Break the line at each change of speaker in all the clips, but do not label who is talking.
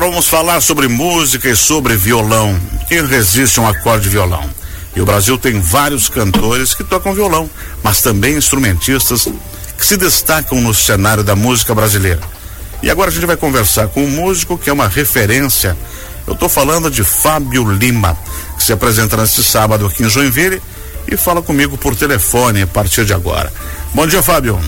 Agora vamos falar sobre música e sobre violão. Quem resiste a um acorde de violão? E o Brasil tem vários cantores que tocam violão, mas também instrumentistas que se destacam no cenário da música brasileira. E agora a gente vai conversar com um músico que é uma referência. Eu estou falando de Fábio Lima, que se apresenta neste sábado aqui em Joinville e fala comigo por telefone a partir de agora. Bom dia, Fábio.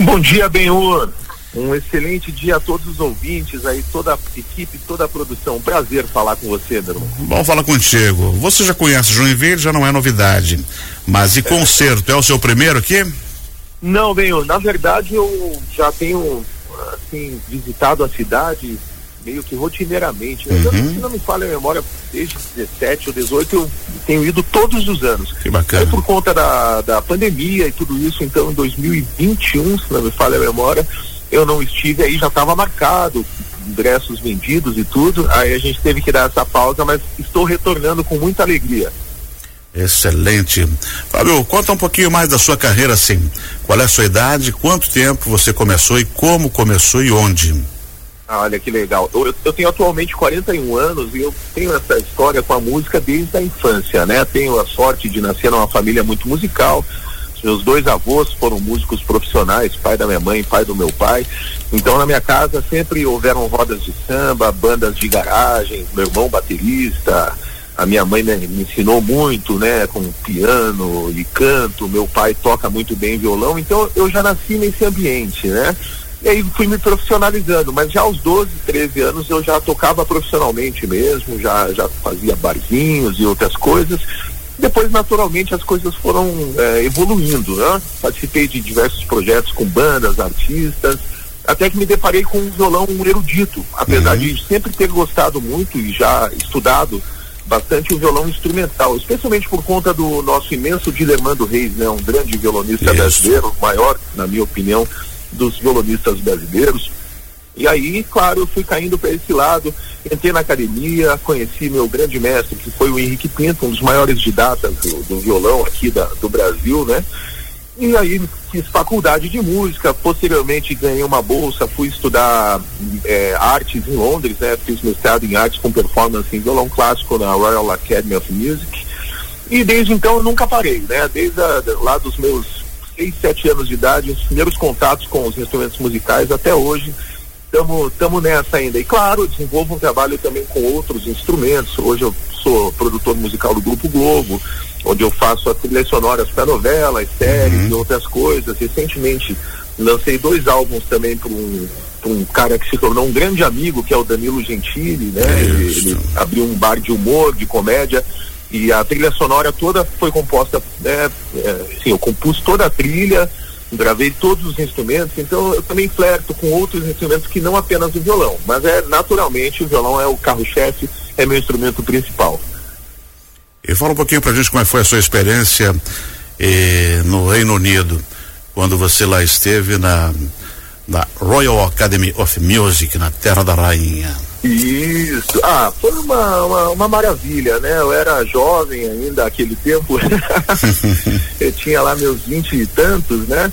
Bom dia, Benhur. Um excelente dia a todos os ouvintes aí, toda a equipe, toda a produção. prazer falar com você, irmão.
Bom falar contigo. Você já conhece Joinville, já não é novidade. Mas e concerto, é o seu primeiro aqui?
Não, bem, na verdade eu já tenho assim visitado a cidade meio que rotineiramente. Uhum. Se não me falha a memória, desde 17 ou 18 eu tenho ido todos os anos.
Que bacana.
por conta da, da pandemia e tudo isso, então em 2021, se não me falha a memória, eu não estive aí, já estava marcado, ingressos vendidos e tudo, aí a gente teve que dar essa pausa, mas estou retornando com muita alegria.
Excelente. Fábio, conta um pouquinho mais da sua carreira, assim. Qual é a sua idade, quanto tempo você começou e como começou e onde?
Ah, olha que legal. Eu, eu, tenho atualmente 41 anos e eu tenho essa história com a música desde a infância, né? Tenho a sorte de nascer numa família muito musical. Meus dois avós foram músicos profissionais, pai da minha mãe, pai do meu pai. Então na minha casa sempre houveram rodas de samba, bandas de garagem, meu irmão baterista, a minha mãe me, me ensinou muito, né, com piano e canto, meu pai toca muito bem violão, então eu já nasci nesse ambiente, né? E aí fui me profissionalizando, mas já aos 12, 13 anos eu já tocava profissionalmente mesmo, já, já fazia barzinhos e outras coisas. Depois, naturalmente, as coisas foram é, evoluindo, né? Participei de diversos projetos com bandas, artistas, até que me deparei com um violão erudito, apesar uhum. de sempre ter gostado muito e já estudado bastante o violão instrumental, especialmente por conta do nosso imenso Dilemando Reis, né? Um grande violonista Isso. brasileiro, maior, na minha opinião, dos violonistas brasileiros. E aí, claro, eu fui caindo para esse lado, entrei na academia, conheci meu grande mestre, que foi o Henrique Pinto, um dos maiores didatas do, do violão aqui da, do Brasil, né? E aí fiz faculdade de música, posteriormente ganhei uma bolsa, fui estudar é, artes em Londres, né? Fiz mestrado em artes com performance em violão clássico na Royal Academy of Music. E desde então eu nunca parei, né? Desde a, lá dos meus seis, sete anos de idade, os primeiros contatos com os instrumentos musicais até hoje estamos nessa ainda. E claro, desenvolvo um trabalho também com outros instrumentos. Hoje eu sou produtor musical do Grupo Globo, onde eu faço as trilhas sonoras para novelas, séries uhum. e outras coisas. Recentemente lancei dois álbuns também para um, um cara que se tornou um grande amigo, que é o Danilo Gentili, né? Ele, ele, abriu um bar de humor, de comédia. E a trilha sonora toda foi composta, né? É, sim, eu compus toda a trilha, gravei todos os instrumentos, então eu também flerto com outros instrumentos que não apenas o violão, mas é naturalmente o violão é o carro-chefe, é meu instrumento principal.
E fala um pouquinho pra gente como é foi a sua experiência eh, no Reino Unido, quando você lá esteve na, na Royal Academy of Music, na Terra da Rainha.
Isso. Ah, foi uma, uma, uma, maravilha, né? Eu era jovem ainda naquele tempo. eu tinha lá meus vinte e tantos, né?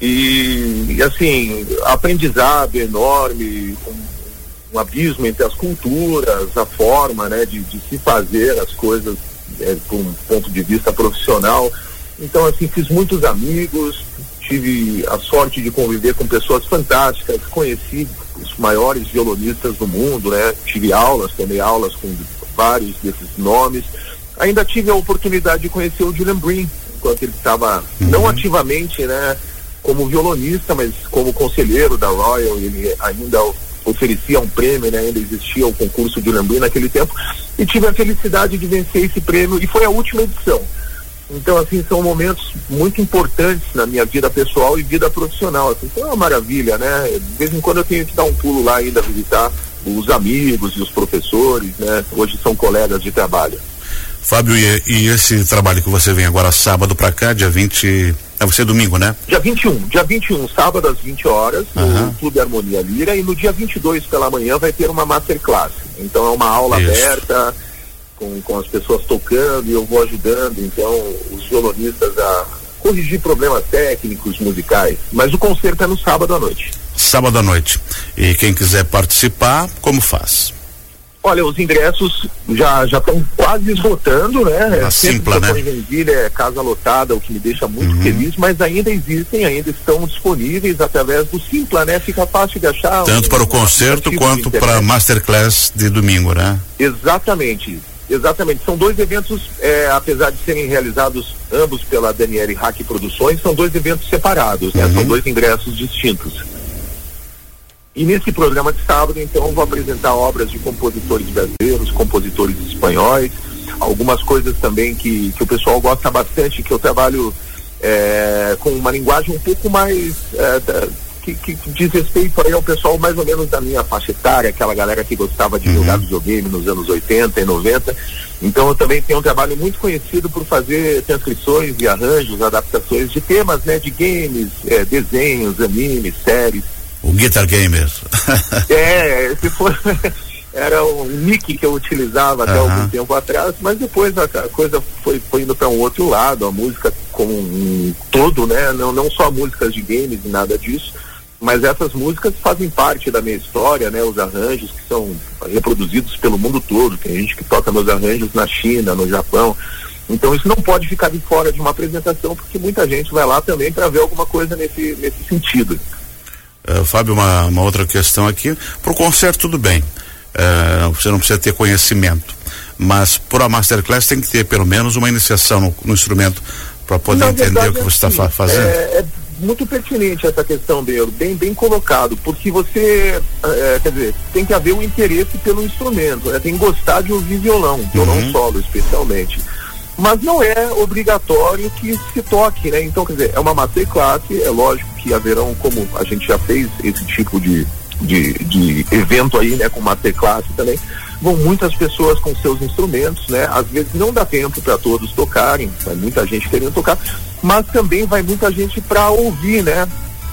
E, assim, aprendizado enorme, um, um, abismo entre as culturas, a forma, né, de, de se fazer as coisas é, por um ponto de vista profissional. Então, assim, fiz muitos amigos, tive a sorte de conviver com pessoas fantásticas, conheci os maiores violonistas do mundo, né? Tive aulas, também aulas com vários desses nomes. Ainda tive a oportunidade de conhecer o Julian Breen, enquanto ele estava uhum. não ativamente, né, como violonista, mas como conselheiro da Royal, ele ainda oferecia um prêmio, né, ainda existia o concurso Julian Breen naquele tempo, e tive a felicidade de vencer esse prêmio e foi a última edição. Então, assim, são momentos muito importantes na minha vida pessoal e vida profissional. Assim, então é uma maravilha, né? De vez em quando eu tenho que dar um pulo lá ainda visitar os amigos e os professores, né? Hoje são colegas de trabalho.
Fábio, e, e esse trabalho que você vem agora sábado para cá, dia 20. É você é domingo, né?
Dia 21. Dia 21, sábado às 20 horas, uhum. no Clube Harmonia Lira. E no dia 22 pela manhã vai ter uma masterclass. Então é uma aula Isso. aberta com, com as pessoas tocando e eu vou ajudando, então, os violonistas a corrigir problemas técnicos, musicais. Mas o concerto é no sábado à noite.
sábado à noite. E quem quiser participar, como faz?
Olha, os ingressos já já estão quase esgotando, né?
Na Simpla, né?
Joinville é casa lotada, o que me deixa muito uhum. feliz, mas ainda existem, ainda estão disponíveis através do Simpla, né? Fica fácil de achar.
Tanto um, para o concerto quanto para a Masterclass de domingo, né?
Exatamente. Exatamente, são dois eventos, é, apesar de serem realizados ambos pela Daniele Hack Produções, são dois eventos separados, né? Uhum. São dois ingressos distintos. E nesse programa de sábado, então, vou apresentar obras de compositores brasileiros, compositores espanhóis, algumas coisas também que, que o pessoal gosta bastante, que eu trabalho é, com uma linguagem um pouco mais é, que, que, diz respeito aí ao pessoal mais ou menos da minha faixa etária, aquela galera que gostava de uhum. jogar videogame nos anos 80 e 90. Então eu também tenho um trabalho muito conhecido por fazer transcrições e arranjos, adaptações de temas, né, de games, é, desenhos, animes, séries.
O Guitar Gamer.
é, esse foi. era um nick que eu utilizava até algum tempo atrás, mas depois a, a coisa foi, foi indo para um outro lado, a música como um todo, né? Não, não só músicas de games e nada disso, mas essas músicas fazem parte da minha história, né? Os arranjos que são reproduzidos pelo mundo todo, tem gente que toca meus arranjos na China, no Japão. Então isso não pode ficar de fora de uma apresentação, porque muita gente vai lá também para ver alguma coisa nesse, nesse sentido.
Uh, Fábio, uma, uma, outra questão aqui. Para o concerto, tudo bem. Uh, você não precisa ter conhecimento. Mas para a Masterclass tem que ter pelo menos uma iniciação no, no instrumento para poder Na entender verdade, o que você está assim, fa fazendo.
É, é, muito pertinente essa questão, Beiro, bem, bem colocado, porque você, é, quer dizer, tem que haver um interesse pelo instrumento, né? tem que gostar de ouvir violão, violão uhum. solo especialmente mas não é obrigatório que se toque, né? Então, quer dizer, é uma masterclass, é lógico que haverão, como a gente já fez esse tipo de, de, de evento aí, né, com masterclass também, vão muitas pessoas com seus instrumentos, né? Às vezes não dá tempo para todos tocarem, muita gente querendo tocar, mas também vai muita gente para ouvir, né?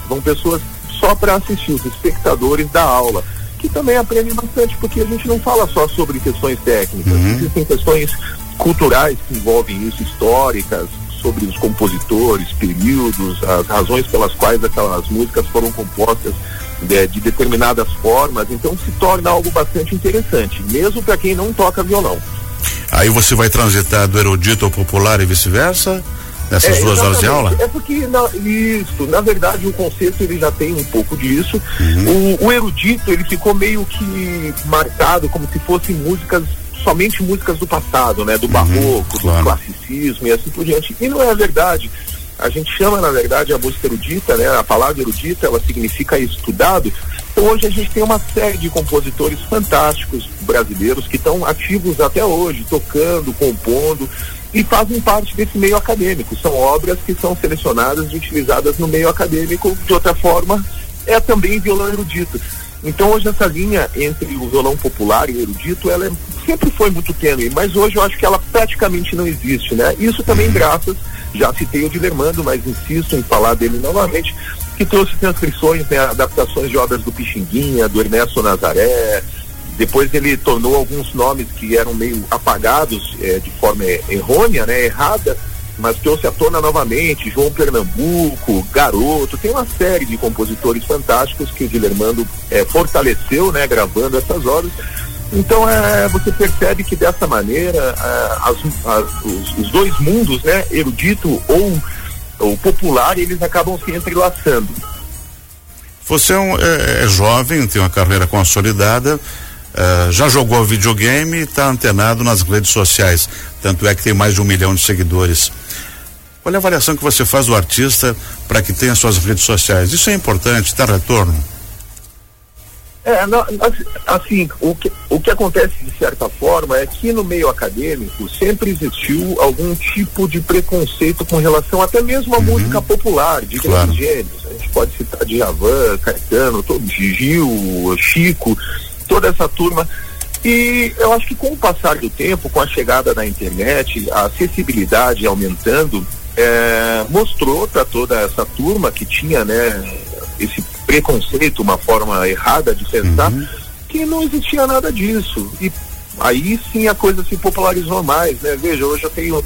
Vão pessoas só para assistir, os espectadores da aula que também aprendem bastante, porque a gente não fala só sobre questões técnicas, uhum. existem questões culturais que envolvem isso, históricas, sobre os compositores, períodos, as razões pelas quais aquelas músicas foram compostas de, de determinadas formas, então se torna algo bastante interessante, mesmo para quem não toca violão.
Aí você vai transitar do erudito ao popular e vice-versa? Nessas é, duas horas de aula?
É porque, na, isso, na verdade, o conceito ele já tem um pouco disso. Uhum. O, o erudito, ele ficou meio que marcado como se fossem músicas somente músicas do passado, né? Do uhum, barroco, claro. do classicismo e assim por diante. E não é a verdade. A gente chama, na verdade, a música erudita, né? A palavra erudita, ela significa estudado. Então hoje a gente tem uma série de compositores fantásticos brasileiros que estão ativos até hoje, tocando, compondo e fazem parte desse meio acadêmico. São obras que são selecionadas e utilizadas no meio acadêmico. De outra forma, é também violão erudito. Então hoje essa linha entre o violão popular e o erudito, ela é, sempre foi muito tênue, mas hoje eu acho que ela praticamente não existe, né? Isso também graças, já citei o Dilermando, mas insisto em falar dele novamente, que trouxe transcrições, né, adaptações de obras do Pixinguinha, do Ernesto Nazaré, depois ele tornou alguns nomes que eram meio apagados é, de forma errônea, né, errada, mas trouxe à tona novamente João Pernambuco, Garoto, tem uma série de compositores fantásticos que o Dilermando é, fortaleceu, né, gravando essas obras. Então é, você percebe que dessa maneira é, as, as, os, os, dois mundos, né, erudito ou, ou popular, eles acabam se entrelaçando.
Você é, um, é, é jovem, tem uma carreira consolidada, Uh, já jogou videogame e está antenado nas redes sociais. Tanto é que tem mais de um milhão de seguidores. Qual é a avaliação que você faz do artista para que tenha suas redes sociais? Isso é importante, dá retorno?
É, não, assim, o que, o que acontece de certa forma é que no meio acadêmico sempre existiu algum tipo de preconceito com relação até mesmo à uhum. música popular, de claro. grandes gêneros. A gente pode citar Djavan, Caetano, todo, Gil, Chico, toda essa turma. E eu acho que com o passar do tempo, com a chegada da internet, a acessibilidade aumentando, é, mostrou para toda essa turma que tinha né, esse preconceito, uma forma errada de pensar, uhum. que não existia nada disso. E aí sim a coisa se popularizou mais, né? Veja, hoje eu tenho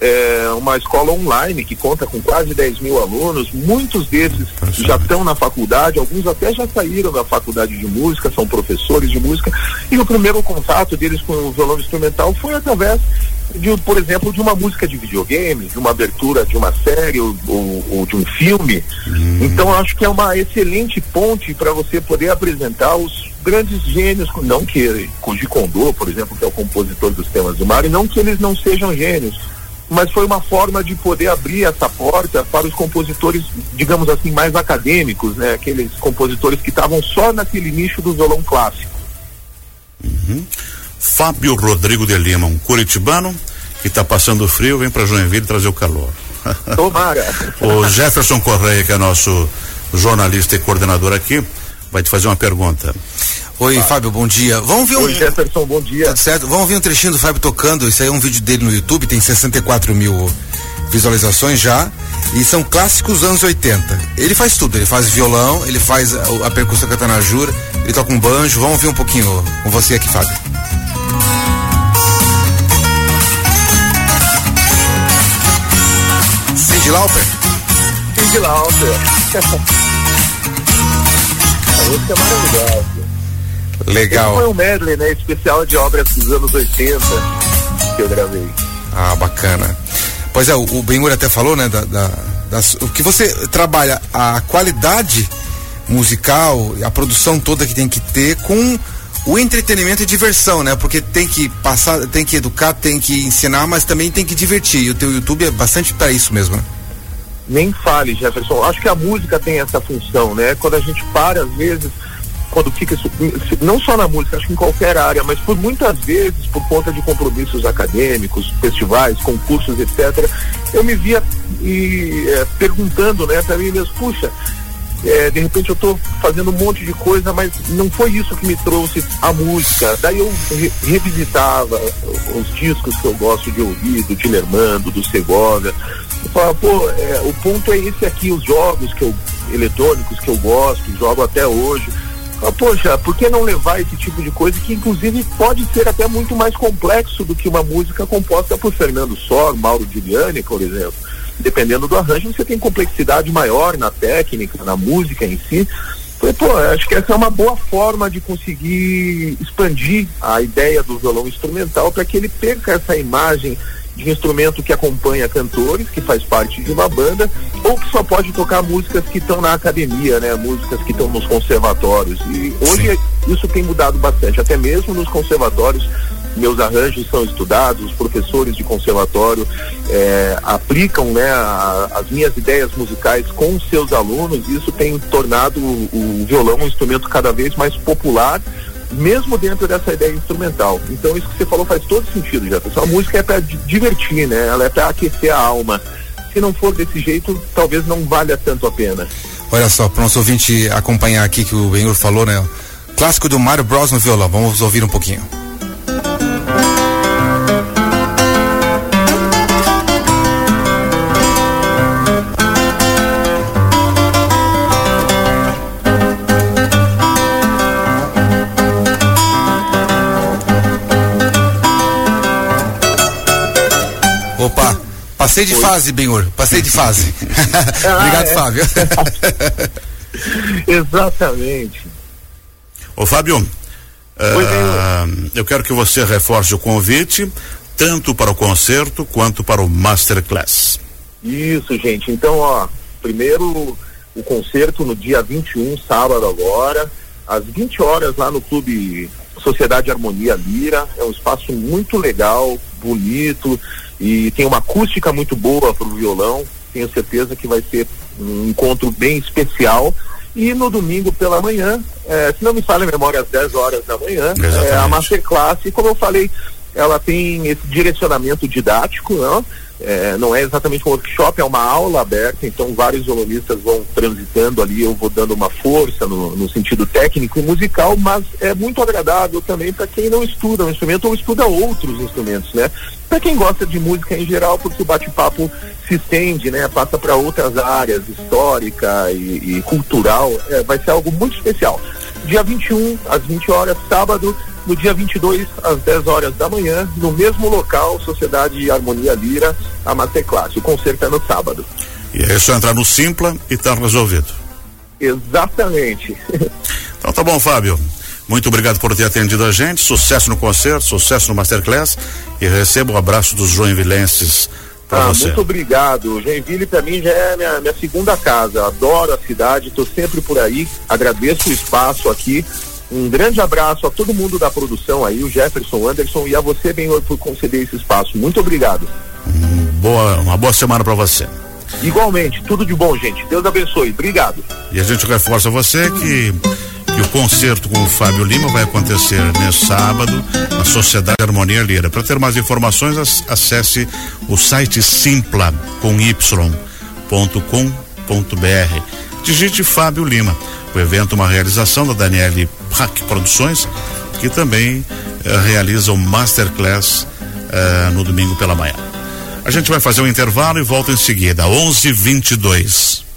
é, uma escola online que conta com quase 10 mil alunos, muitos desses já estão na faculdade, alguns até já saíram da faculdade de música, são professores de música, e o primeiro contato deles com o violão instrumental foi através de, por exemplo, de uma música de videogame, de uma abertura de uma série ou, ou, ou de um filme. Hum. Então acho que é uma excelente ponte para você poder apresentar os grandes gênios, não que Koji Kondo, por exemplo, que é o compositor dos temas do Mario, não que eles não sejam gênios, mas foi uma forma de poder abrir essa porta para os compositores, digamos assim, mais acadêmicos, né? Aqueles compositores que estavam só naquele nicho do violão clássico.
Uhum. Fábio Rodrigo de Lima, um curitibano que está passando frio, vem para Joinville trazer o calor.
Tomara.
o Jefferson Correia, que é nosso jornalista e coordenador aqui, vai te fazer uma pergunta.
Oi, ah. Fábio, bom dia. Vamos ver um.
Oi, Jefferson, bom dia.
Tudo certo? Vamos ver um trechinho do Fábio tocando. Isso aí é um vídeo dele no YouTube, tem 64 mil visualizações já. E são clássicos anos 80. Ele faz tudo, ele faz violão, ele faz a, a percussão catanajura, ele toca um banjo. Vamos ver um pouquinho com você aqui, Fábio. Cindy Lauper?
Cindy Lauper. a música é maravilhosa.
Legal.
Esse foi um medley, né? Especial de obras dos anos 80 que eu gravei.
Ah, bacana. Pois é, o, o Benhur até falou, né? Da, da, das, o que você trabalha, a qualidade musical, a produção toda que tem que ter com o entretenimento e diversão, né? Porque tem que passar, tem que educar, tem que ensinar, mas também tem que divertir. E o teu YouTube é bastante para isso mesmo, né?
Nem fale, Jefferson. Acho que a música tem essa função, né? Quando a gente para, às vezes, quando fica não só na música, acho que em qualquer área, mas por muitas vezes, por conta de compromissos acadêmicos, festivais, concursos, etc., eu me via e, é, perguntando, né, para mim mesmo, puxa, é, de repente eu estou fazendo um monte de coisa, mas não foi isso que me trouxe a música. Daí eu re revisitava os discos que eu gosto de ouvir, do Dilermando, do Segovia. Eu falava, pô, é, o ponto é esse aqui, os jogos que eu, eletrônicos que eu gosto, jogo até hoje poxa, por que não levar esse tipo de coisa que inclusive pode ser até muito mais complexo do que uma música composta por Fernando Sor, Mauro Giuliani, por exemplo. Dependendo do arranjo, você tem complexidade maior na técnica, na música em si. Falei, pô, acho que essa é uma boa forma de conseguir expandir a ideia do violão instrumental para que ele perca essa imagem de instrumento que acompanha cantores, que faz parte de uma banda, ou que só pode tocar músicas que estão na academia, né? Músicas que estão nos conservatórios. E hoje Sim. isso tem mudado bastante, até mesmo nos conservatórios meus arranjos são estudados, os professores de conservatório é, aplicam né, a, as minhas ideias musicais com seus alunos, e isso tem tornado o, o violão um instrumento cada vez mais popular mesmo dentro dessa ideia instrumental. Então isso que você falou faz todo sentido, Jefferson. A música é para divertir, né? Ela é para aquecer a alma. Se não for desse jeito, talvez não valha tanto a pena.
Olha só, para o nosso ouvinte acompanhar aqui que o Benhur falou, né? Clássico do Mario Bros no violão. Vamos ouvir um pouquinho. Passei de Oi. fase, Benhur. Passei de fase. Ah, Obrigado, é. Fábio.
Exatamente.
Ô, Fábio, uh, eu quero que você reforce o convite, tanto para o concerto quanto para o Masterclass.
Isso, gente. Então, ó, primeiro o concerto no dia 21, sábado agora, às 20 horas lá no Clube Sociedade Harmonia Lira. É um espaço muito legal, bonito e tem uma acústica muito boa para o violão. Tenho certeza que vai ser um encontro bem especial. E no domingo pela manhã, é, se não me falha a memória, às 10 horas da manhã, é, a Masterclass, como eu falei, ela tem esse direcionamento didático, não? É, não é exatamente um workshop, é uma aula aberta, então vários violonistas vão transitando ali, eu vou dando uma força no, no sentido técnico e musical, mas é muito agradável também para quem não estuda um instrumento ou estuda outros instrumentos, né? Para quem gosta de música em geral, porque o bate-papo se estende, né? Passa para outras áreas, histórica e, e cultural, é, vai ser algo muito especial. Dia 21, às 20 horas, sábado, no dia 22 às 10 horas da manhã, no mesmo local, Sociedade Harmonia Lira, a Masterclass. O concerto é no sábado.
E é só entrar no Simpla e tá resolvido.
Exatamente.
Então tá bom, Fábio. Muito obrigado por ter atendido a gente. Sucesso no concerto, sucesso no Masterclass e receba o um abraço dos joinvilenses para
ah,
você.
Muito obrigado. Joinville para mim já é minha, minha segunda casa. Adoro a cidade, estou sempre por aí. Agradeço o espaço aqui. Um grande abraço a todo mundo da produção aí, o Jefferson Anderson e a você, Benhor, por conceder esse espaço. Muito obrigado.
Hum, boa, uma boa semana para você.
Igualmente, tudo de bom, gente. Deus abençoe. Obrigado.
E a gente reforça você que que o concerto com o Fábio Lima vai acontecer nesse sábado na Sociedade Harmonia Lira. Para ter mais informações, acesse o site simpla com y.com.br. Digite Fábio Lima. O evento é uma realização da Daniele Pack Produções, que também eh, realiza o Masterclass eh, no domingo pela manhã. A gente vai fazer um intervalo e volta em seguida, 11:22.